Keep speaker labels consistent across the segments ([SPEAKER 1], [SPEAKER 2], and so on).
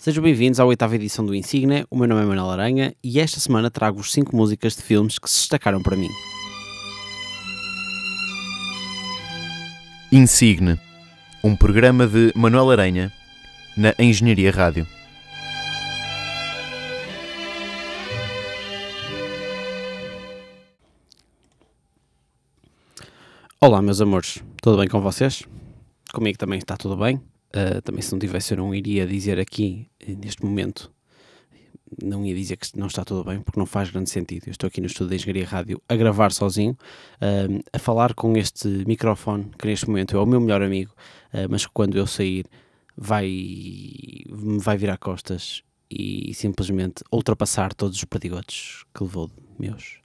[SPEAKER 1] Sejam bem-vindos à oitava edição do Insigne. O meu nome é Manuel Aranha e esta semana trago-vos cinco músicas de filmes que se destacaram para mim.
[SPEAKER 2] Insigne, um programa de Manuel Aranha na Engenharia Rádio.
[SPEAKER 1] Olá, meus amores, tudo bem com vocês? Comigo também está tudo bem. Uh, também, se não tivesse, eu não iria dizer aqui, eh, neste momento, não ia dizer que não está tudo bem, porque não faz grande sentido. Eu estou aqui no estúdio da Engenharia Rádio a gravar sozinho, uh, a falar com este microfone, que neste momento é o meu melhor amigo, uh, mas que quando eu sair vai, me vai virar costas e simplesmente ultrapassar todos os perdigotes que levou meus.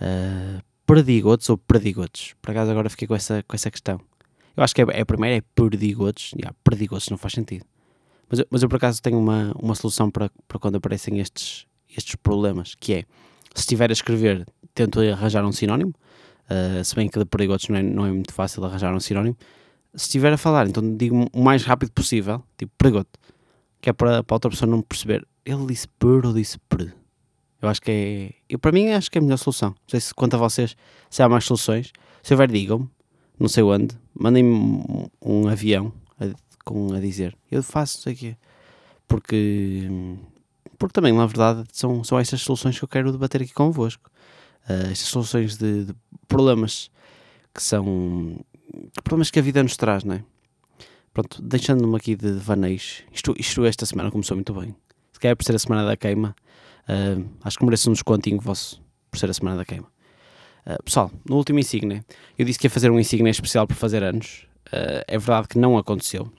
[SPEAKER 1] Uh, perdigotes ou perdigotes? Por acaso agora fiquei com essa, com essa questão. Eu acho que é, é a primeira é perdigotes. Yeah, perdigotes não faz sentido. Mas, mas eu por acaso tenho uma, uma solução para, para quando aparecem estes, estes problemas, que é, se estiver a escrever, tento arranjar um sinónimo, uh, se bem que de perigotes não é, não é muito fácil arranjar um sinónimo. Se estiver a falar, então digo o mais rápido possível, tipo perigote, que é para, para outra pessoa não perceber, ele disse per ou disse per. Eu acho que é. Eu, para mim, acho que é a melhor solução. Não sei se quanto a vocês, se há mais soluções. Se houver, digam-me, não sei onde, mandem-me um, avião a, com, a dizer. Eu faço, não sei o quê. Porque. Porque também, na verdade, são, são estas soluções que eu quero debater aqui convosco. Uh, estas soluções de, de, problemas que são. problemas que a vida nos traz, não é? Pronto, deixando-me aqui de vaneios. Isto, isto esta semana começou muito bem. Se calhar por ser a semana da queima Uh, acho que merece um descontinho vosso por ser a semana da queima. Uh, pessoal, no último Insigne, eu disse que ia fazer um Insigne especial por fazer anos. Uh, é verdade que não aconteceu.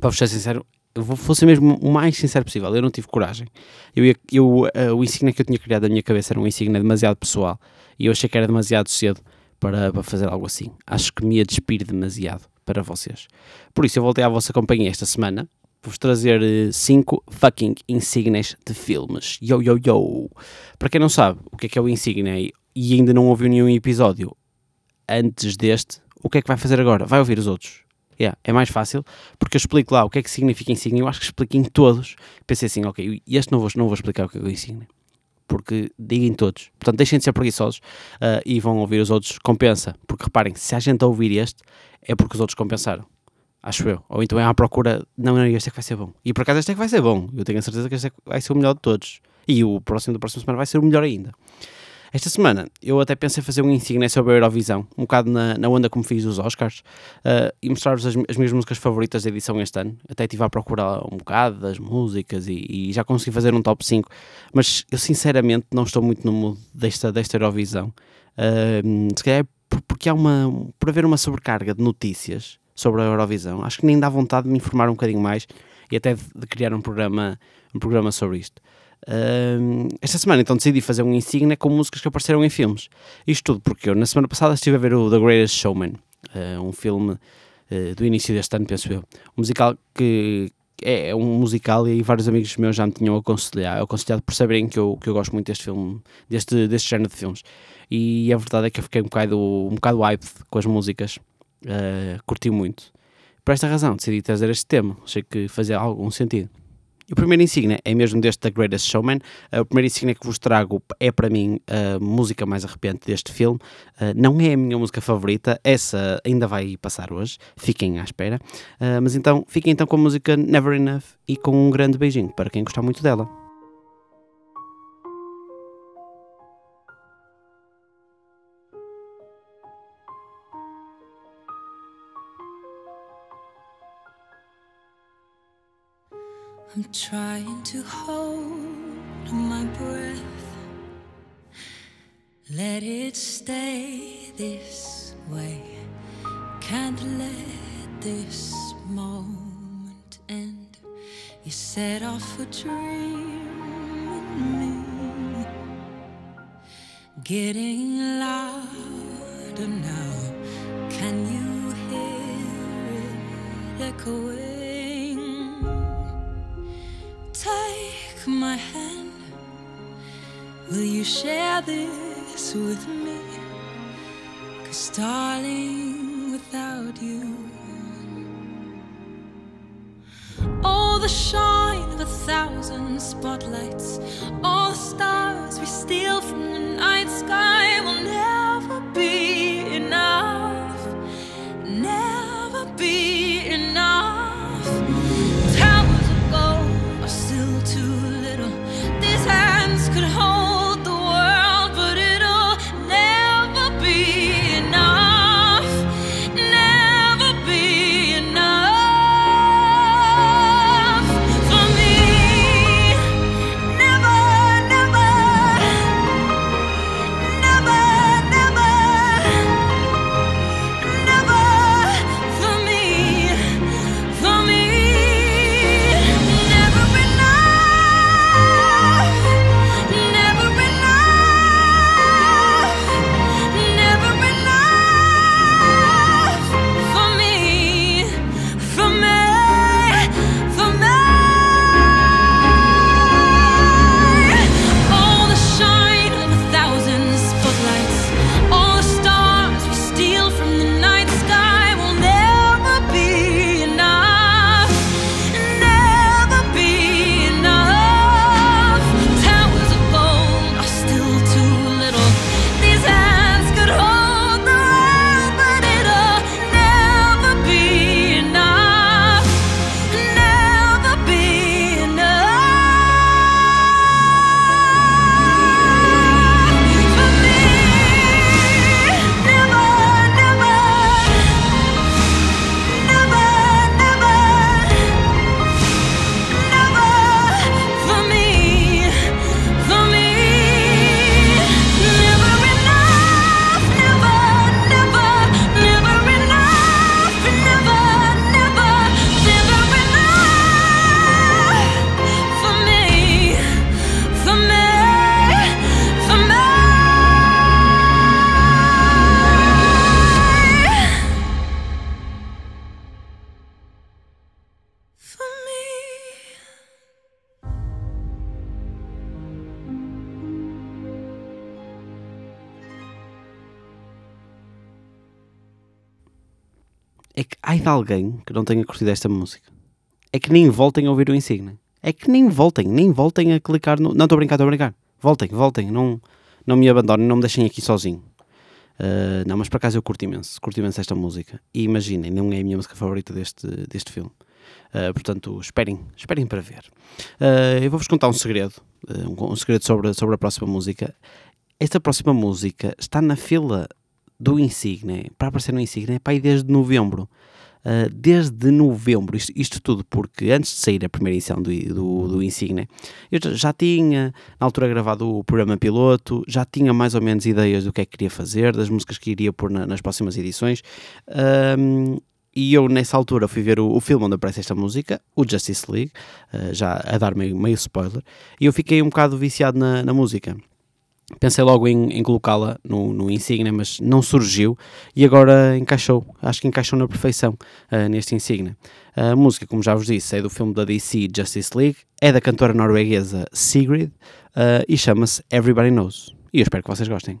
[SPEAKER 1] Para vos ser sincero, eu vou, vou ser mesmo o mais sincero possível. Eu não tive coragem. Eu, eu o Insigne que eu tinha criado na minha cabeça era um Insigne demasiado pessoal e eu achei que era demasiado cedo para, para fazer algo assim. Acho que me ia despir demasiado para vocês. Por isso, eu voltei à vossa companhia esta semana vou-vos trazer 5 eh, fucking insígnias de filmes. Yo, yo, yo. Para quem não sabe o que é que é o insígnia e ainda não ouviu nenhum episódio antes deste, o que é que vai fazer agora? Vai ouvir os outros. Yeah, é mais fácil, porque eu explico lá o que é que significa insígnia. Eu acho que explico em todos. Pensei assim, ok, este não vou, não vou explicar o que é o insígnia. Porque digam todos. Portanto, deixem de ser preguiçosos uh, e vão ouvir os outros. Compensa. Porque reparem, se a gente ouvir este, é porque os outros compensaram. Acho eu. Ou então é à procura. Não, não, este é que vai ser bom. E por acaso este é que vai ser bom. Eu tenho a certeza que este é que vai ser o melhor de todos. E o próximo da próxima semana vai ser o melhor ainda. Esta semana eu até pensei fazer um insigne sobre a Eurovisão, um bocado na, na onda como fiz os Oscars, uh, e mostrar-vos as, as, minhas músicas favoritas da edição este ano. Até estive a procurar um bocado das músicas e, e, já consegui fazer um top 5, mas eu sinceramente não estou muito no mood desta, desta Eurovisão. Uh, se calhar é porque há uma. por haver uma sobrecarga de notícias sobre a Eurovisão. Acho que nem dá vontade de me informar um bocadinho mais e até de, de criar um programa, um programa sobre isto. Uh, esta semana então decidi fazer um insignia com músicas que apareceram em filmes. Isto tudo porque eu na semana passada estive a ver o The Greatest Showman, uh, um filme uh, do início deste ano, penso eu. Um musical que é, é um musical e vários amigos meus já me tinham aconselhado, aconselhado por saberem que eu, que eu gosto muito deste filme, deste, deste género de filmes. E a verdade é que eu fiquei um bocado, um bocado hype com as músicas uh, curti muito. Por esta razão, decidi trazer este tema, achei que fazia algum sentido. E o primeiro insígnia é mesmo deste The Greatest Showman. Uh, o primeiro insígnia que vos trago é para mim a música mais arrepiante deste filme. Uh, não é a minha música favorita, essa ainda vai passar hoje, fiquem à espera. Uh, mas então, fiquem então com a música Never Enough e com um grande beijinho para quem gostar muito dela. I'm trying to hold my breath. Let it stay this way. Can't let this moment end. You set off a dream in me, getting louder now. Can you hear it echoing? My hand. Will you share this with me? Cause, darling, without you, all
[SPEAKER 3] the shine of a thousand spotlights, all the stars we steal from the night sky will never
[SPEAKER 1] É que ai de alguém que não tenha curtido esta música. É que nem voltem a ouvir o Insignia. É que nem voltem, nem voltem a clicar no. Não, estou a brincar, estou a brincar. Voltem, voltem, não, não me abandonem, não me deixem aqui sozinho. Ah, não, mas por acaso eu curto imenso, curto imenso esta música. E imaginem, não é a minha música favorita deste, deste filme. Ah, portanto, esperem, esperem para ver. Ah, eu vou-vos contar um segredo, um, um segredo sobre, sobre a próxima música. Esta próxima música está na fila do Insigne, para aparecer no Insigne, para aí desde novembro. Uh, desde novembro, isto, isto tudo porque antes de sair a primeira edição do, do, do Insigne, eu já- já tinha na altura gravado o programa piloto, já tinha mais ou menos ideias do que é que queria fazer, das músicas que iria pôr na- nas próximas edições. Um, e eu nessa altura fui ver o, o filme onde aparece esta música, o Justice League, uh, já a dar meio, meio spoiler, e eu fiquei um bocado viciado na, na música. Pensei logo em, em colocá-la no, no Insignia, mas não surgiu e agora encaixou. Acho que encaixou na perfeição uh, neste Insignia. A música, como já vos disse, é do filme da DC Justice League, é da cantora norueguesa Sigrid uh, e chama-se Everybody Knows. E eu espero que vocês gostem.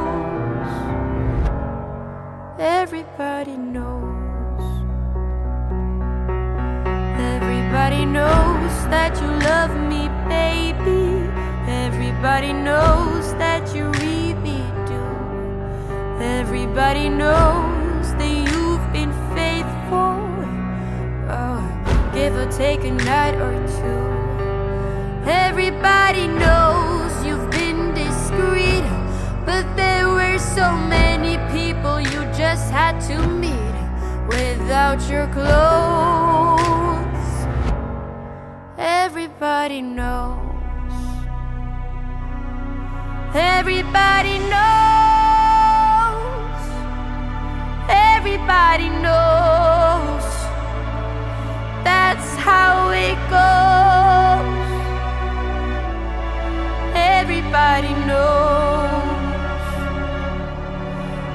[SPEAKER 4] Everybody knows. Everybody knows that you love me baby. Everybody knows that you really do. Everybody knows that you've been faithful. Oh, give or take a night or two. Everybody knows you've been discreet, but there were so many people you just had to meet without your clothes. Everybody knows. Everybody knows. Everybody knows. That's how it goes. Everybody knows.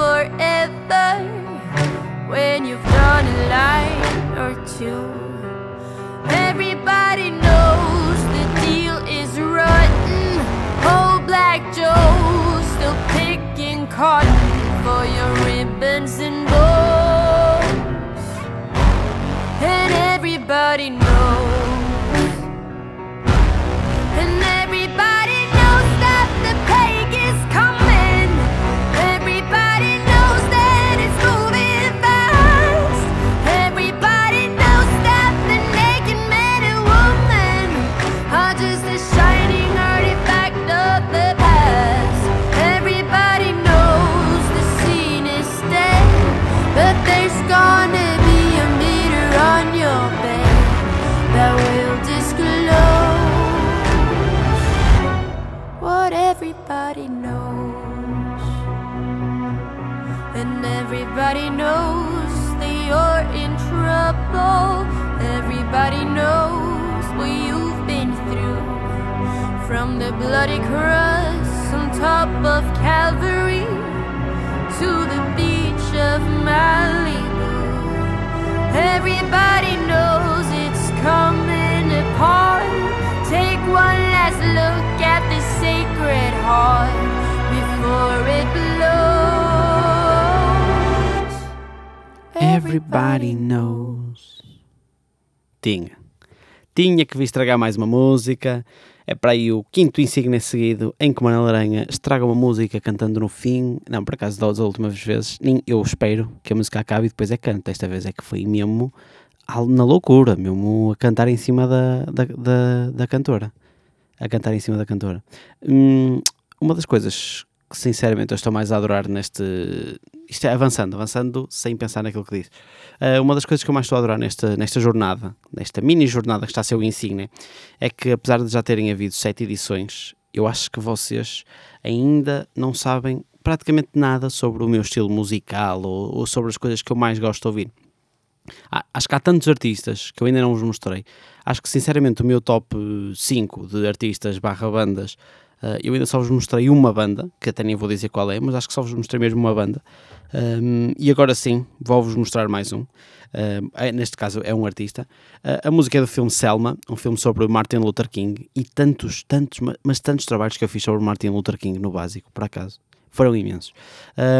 [SPEAKER 4] forever when you've done a line or two. Everybody knows the deal is rotten. Old Black Joe still picking cotton for your ribbons and bows. And everybody knows. Knows. And everybody knows that you're in trouble. Everybody knows what you've been through. From the bloody cross on top of Calvary to the beach of Malibu. Everybody knows it's coming apart. Take one last look at the sacred heart.
[SPEAKER 1] Everybody knows. Tinha. Tinha que vir estragar mais uma música. É para aí o quinto insígnia seguido em que Manuel Aranha estraga uma música cantando no fim. Não, por acaso, das últimas vezes, nem eu espero que a música acabe e depois é canta. Esta vez é que foi mesmo na loucura, mesmo a cantar em cima da, da, da, da cantora. A cantar em cima da cantora. Hum, uma das coisas que sinceramente eu estou mais a adorar neste. Isto é avançando, avançando sem pensar naquilo que diz. Uh, uma das coisas que eu mais estou a adorar nesta, nesta jornada, nesta mini jornada que está a ser o Insignia, é que apesar de já terem havido sete edições, eu acho que vocês ainda não sabem praticamente nada sobre o meu estilo musical ou, ou sobre as coisas que eu mais gosto de ouvir. Há- Acho que há tantos artistas que eu ainda não vos mostrei. Acho que sinceramente o meu top 5 de artistas barra bandas, uh, eu ainda só vos mostrei uma banda, que até nem vou dizer qual é, mas acho que só vos mostrei mesmo uma banda. Um, e agora sim, vou-vos mostrar mais um. Um, é- neste caso é um artista. Uh, a música é do filme Selma, um filme sobre Martin Luther King e tantos, tantos, ma- mas tantos trabalhos que eu fiz sobre Martin Luther King no básico, por acaso. Foram imensos.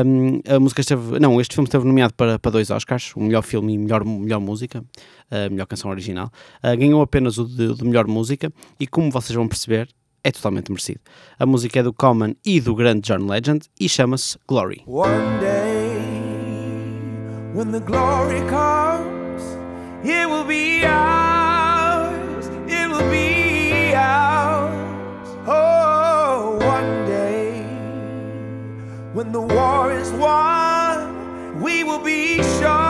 [SPEAKER 1] Um, a música esteve. Não, este filme esteve nomeado para, para dois Oscars: o melhor filme e melhor, melhor música, a melhor canção original. Uh, ganhou apenas o de, de melhor música e, como vocês vão perceber, é totalmente merecido. A música é do Common e do grande John Legend e chama-se Glory.
[SPEAKER 5] One day, when the glory comes, it will be ours. It will be ours. Oh, one day, when the war is won, we will be sure.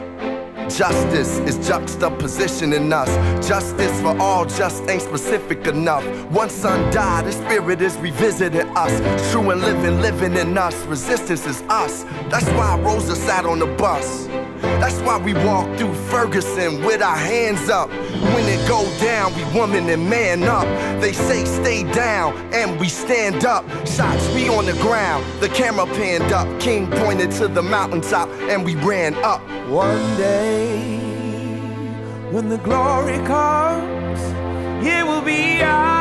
[SPEAKER 6] Justice is juxtaposition in us. Justice for all just ain't specific enough. One son died, the spirit is revisiting us. True and living, living in us. Resistance is us. That's why Rosa sat on the bus. That's why we walk through Ferguson with our hands up. When it go down, we woman and man up. They say stay down, and we stand up. Shots we on the ground, the camera panned up. King pointed to the mountaintop, and we ran up.
[SPEAKER 5] One day, when the glory comes, it will be ours.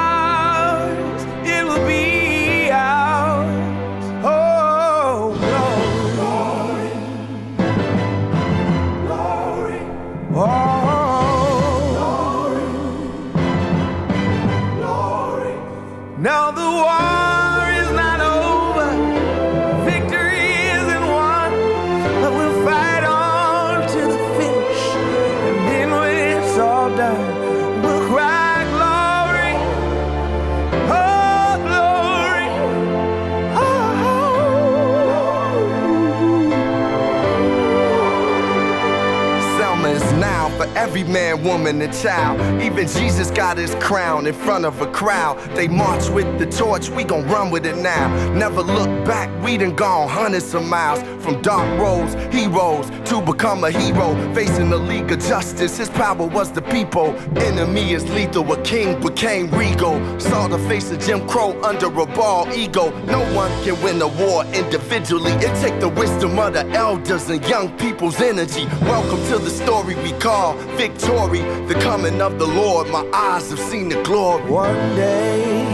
[SPEAKER 6] Man, woman, and child. Even Jesus got his crown in front of a crowd. They march with the torch, we gon' run with it now. Never look back, we done gone hundreds of miles. From dark roads, heroes, to become a hero. Facing the League of Justice, his power was the people. Enemy is lethal, a king became regal. Saw the face of Jim Crow under a ball ego. No one can win a war individually. It take the wisdom of the elders and young people's energy. Welcome to the story we call victory. The coming of the Lord, my eyes have seen the glory.
[SPEAKER 5] One day,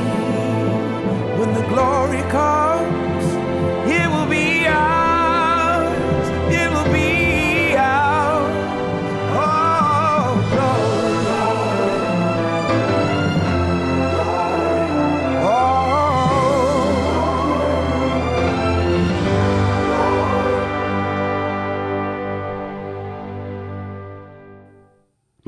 [SPEAKER 5] when the glory comes,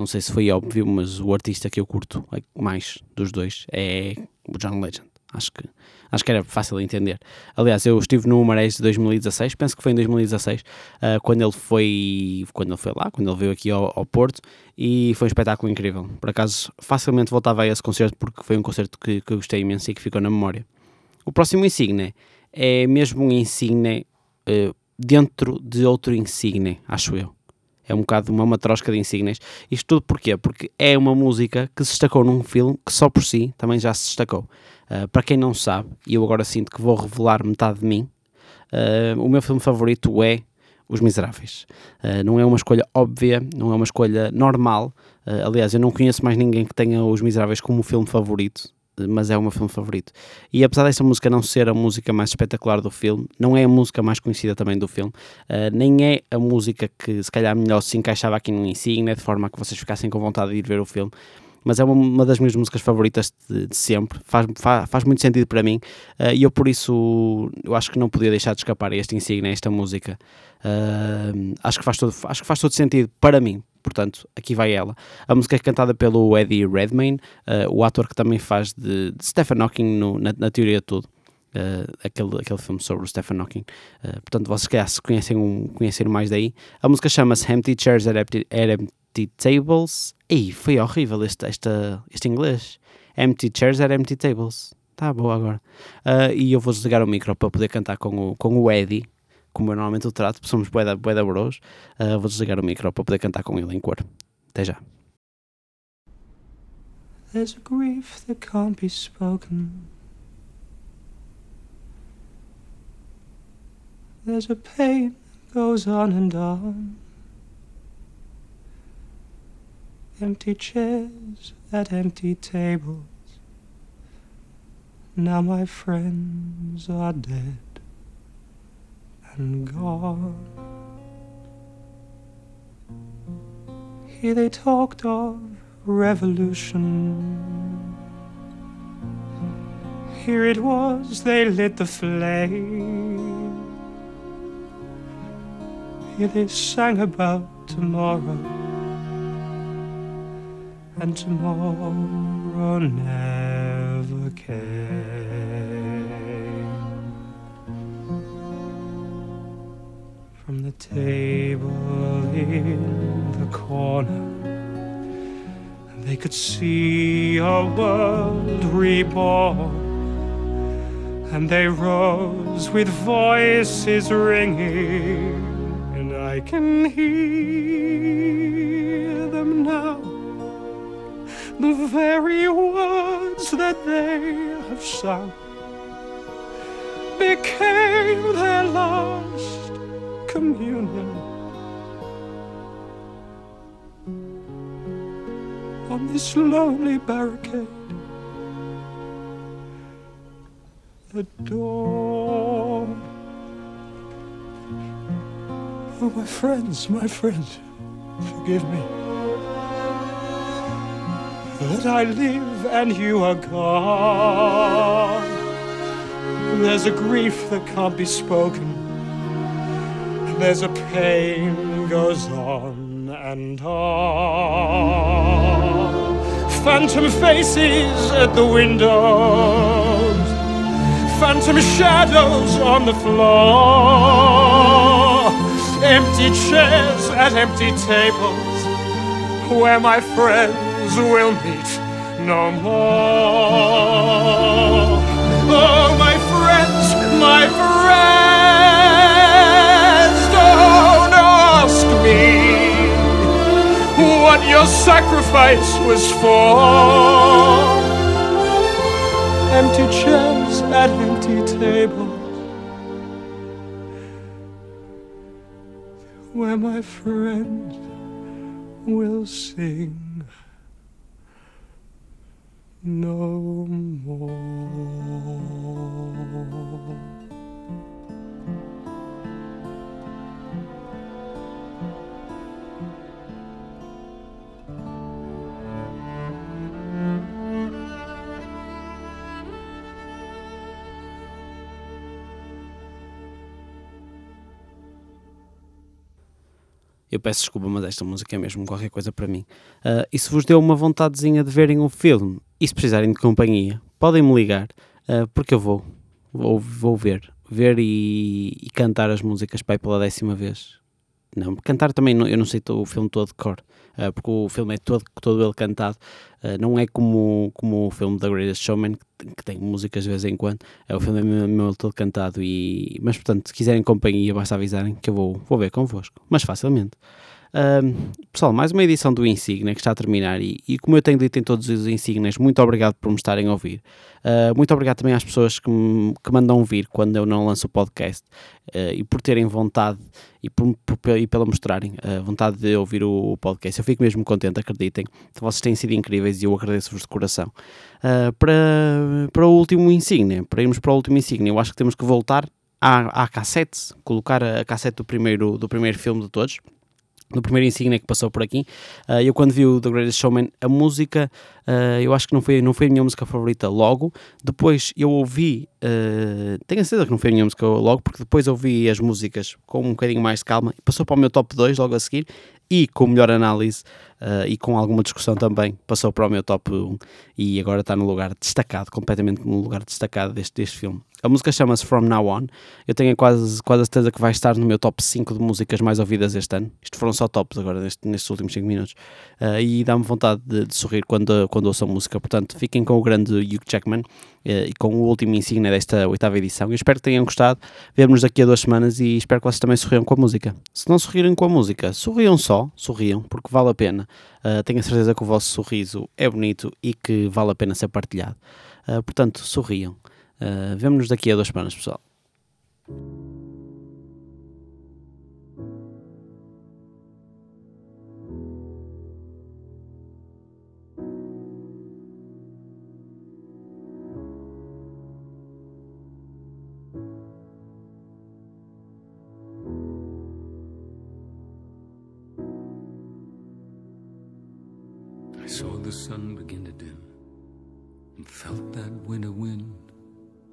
[SPEAKER 1] sei se foi óbvio, mas o artista que eu curto mais dos dois é o John Legend. Acho que, acho que era fácil de entender. Aliás, eu estive no Marés de 2016, penso que foi em 2016, ah, quando ele foi quando ele foi lá, quando ele veio aqui ao, ao Porto, e foi um espetáculo incrível. Por acaso, facilmente voltava a esse concerto porque foi um concerto que, que eu gostei imenso e que ficou na memória. O próximo Insigne é mesmo um Insigne eh, dentro de outro Insigne, acho eu. É um bocado uma matrosca de insígnias. Isto tudo porquê? Porque é uma música que se destacou num filme que só por si também já se destacou. Uh, para quem não sabe, e eu agora sinto que vou revelar metade de mim, uh, o meu filme favorito é Os Miseráveis. Uh, não é uma escolha óbvia, não é uma escolha normal. Aliás, eu não conheço mais ninguém que tenha Os Miseráveis como filme favorito mas é o meu filme favorito. E apesar desta música não ser a música mais espetacular do filme, não é a música mais conhecida também do filme, uh, nem é a música que se calhar melhor se encaixava aqui no insígnia, de forma que vocês ficassem com vontade de ir ver o filme. Mas é uma, uma das minhas músicas favoritas de, de sempre, faz, faz, faz, muito sentido para mim uh, e eu por isso eu acho que não podia deixar de escapar este insígnia, esta música. Uh, acho, que faz todo, acho que faz todo sentido para mim, portanto, aqui vai ela. A música é cantada pelo Eddie Redmayne, uh, o ator que também faz de, de Stephen Hawking no, na, na, teoria de tudo. Uh, aquele, aquele filme sobre o Stephen Hawking. Uh, portanto, vocês que se conhecem, um, conhecem mais daí. A música chama-se Empty Chairs at Empty, at empty Tables. Ei, foi horrível este, este, este inglês. Empty Chairs at Empty Tables. Tá boa agora. e eu vou desligar o micro para poder cantar com o, com o Eddie como eu normalmente o trato, porque somos bué da, bué da bros, uh, vou desligar o micro para poder cantar com ele em cor. Até já.
[SPEAKER 5] There's a grief that can't be spoken. There's a pain that goes on and on. Empty chairs at empty tables. Now my friends are dead and gone. Here they talked of revolution. Here it was, they lit the flame. Here they sang about tomorrow
[SPEAKER 7] and tomorrow never came. From the table in the corner, they could see a world reborn. And they rose with voices ringing, and I can hear them now. The very words that they have sung became their last communion. On this lonely barricade, the door. Oh, my friends, my friends, forgive me that I live and you are gone. There's a grief that can't be spoken. There's a pain goes on and on. Phantom faces at the windows, phantom shadows on the floor, empty chairs at empty tables where my friends will meet no more. Oh, my friends, my friends, don't ask me what your sacrifice was for. Empty chairs at empty tables. Where my friends will sing no more.
[SPEAKER 1] Eu peço desculpa, mas esta música é mesmo qualquer coisa para mim. Ah, e se vos deu uma vontadezinha de verem o filme e se precisarem de companhia, podem me ligar, ah, porque eu vou, vou, vou ver, ver e, e cantar as músicas aí pela décima vez. Não, cantar também, não- eu não sei o filme todo de cor, ah, porque o filme é todo, todo ele cantado, Ah, não é como, como o filme The Greatest Showman, que tem, que tem músicas de vez em quando, é o filme é mesmo todo cantado, e, mas portanto, se quiserem companhia, basta avisarem que eu vou, vou ver convosco, mas facilmente. Ahm, pessoal, mais uma edição do Insignia que está a terminar e, e como eu tenho dito em todos os Insignias, muito obrigado por me estarem a ouvir. Ah, muito obrigado também às pessoas que me, que mandam vir quando eu não lanço o podcast ah, e por terem vontade e, por, por- e pela mostrarem a vontade de ouvir o, o podcast. Eu fico mesmo contente, acreditem. Vocês têm sido incríveis e eu agradeço-vos de coração. Para, para o último Insignia, para irmos para o último Insignia, eu acho que temos que voltar à, à cassete, colocar a, a cassete do primeiro, do primeiro filme de todos no primeiro insígnia que passou por aqui. Ah, eu quando vi o The Greatest Showman, a música, ah, eu acho que não foi, não foi a minha música favorita logo. Depois eu ouvi, ah, tenho a certeza que não foi a minha música logo, porque depois ouvi as músicas com um bocadinho mais de calma passou para o meu top 2 logo a seguir. E com melhor análise ah, e com alguma discussão também, passou para o meu top 1 e agora está no lugar destacado, completamente no lugar destacado deste, deste filme. A música chama-se From Now On. Eu tenho quase, quase a certeza que vai estar no meu top 5 de músicas mais ouvidas este ano. Isto foram só tops agora neste- nestes últimos 5 minutos. Ah, e dá-me vontade de, de sorrir quando, quando ouço a música. Portanto, fiquem com o grande Hugh Jackman e com o último insígnia desta oitava edição. Eu espero que tenham gostado. Vemo-nos daqui a duas semanas e espero que vocês também sorriam com a música. Se não sorrirem com a música, sorriam só, sorriam, porque vale a pena. Ah, tenho a certeza que o vosso sorriso é bonito e que vale a pena ser partilhado. Ah, portanto, sorriam. Uh, Vemo-nos daqui a duas semanas, pessoal.
[SPEAKER 8] Saw the sun begin to dim and felt that winter wind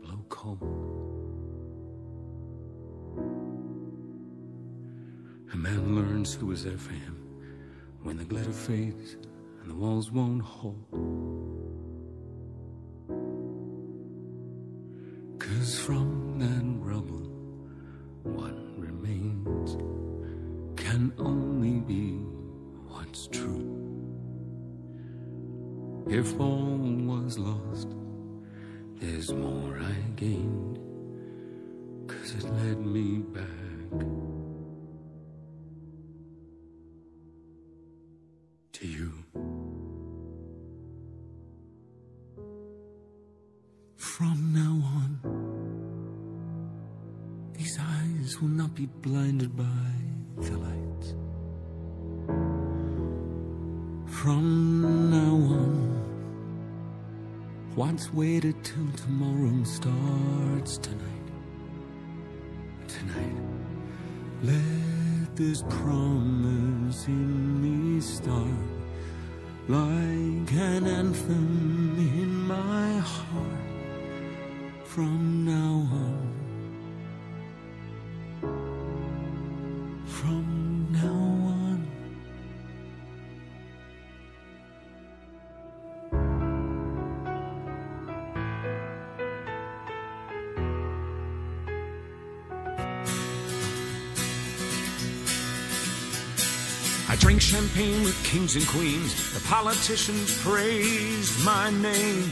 [SPEAKER 8] blow cold. A man learns who was there for him when the glitter fades and the walls won't hold. From now on, these eyes will not be blinded by the light. From now on, what's waited till tomorrow starts tonight. Tonight, let this promise in me start like an anthem in my heart. From now on, from now on. I drink champagne with kings and queens. The politicians praised my name.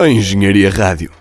[SPEAKER 2] A Engenharia Rádio.